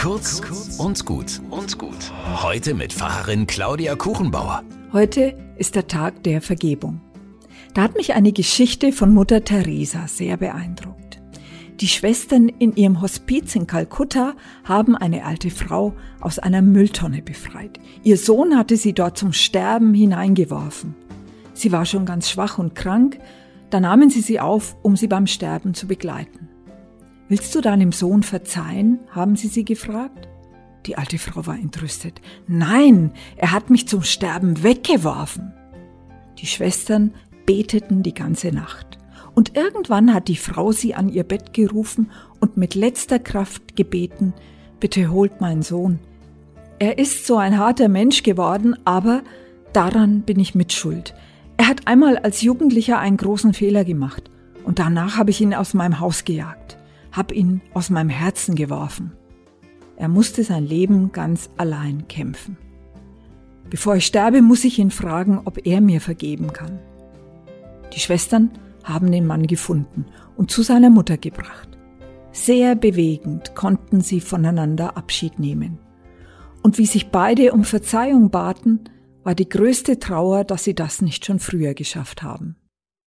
Kurz und gut und gut. Heute mit Pfarrerin Claudia Kuchenbauer. Heute ist der Tag der Vergebung. Da hat mich eine Geschichte von Mutter Teresa sehr beeindruckt. Die Schwestern in ihrem Hospiz in Kalkutta haben eine alte Frau aus einer Mülltonne befreit. Ihr Sohn hatte sie dort zum Sterben hineingeworfen. Sie war schon ganz schwach und krank, da nahmen sie sie auf, um sie beim Sterben zu begleiten. Willst du deinem Sohn verzeihen? haben sie sie gefragt. Die alte Frau war entrüstet. Nein, er hat mich zum Sterben weggeworfen. Die Schwestern beteten die ganze Nacht. Und irgendwann hat die Frau sie an ihr Bett gerufen und mit letzter Kraft gebeten, bitte holt meinen Sohn. Er ist so ein harter Mensch geworden, aber daran bin ich mit Schuld. Er hat einmal als Jugendlicher einen großen Fehler gemacht und danach habe ich ihn aus meinem Haus gejagt hab ihn aus meinem Herzen geworfen. Er musste sein Leben ganz allein kämpfen. Bevor ich sterbe, muss ich ihn fragen, ob er mir vergeben kann. Die Schwestern haben den Mann gefunden und zu seiner Mutter gebracht. Sehr bewegend konnten sie voneinander Abschied nehmen. Und wie sich beide um Verzeihung baten, war die größte Trauer, dass sie das nicht schon früher geschafft haben.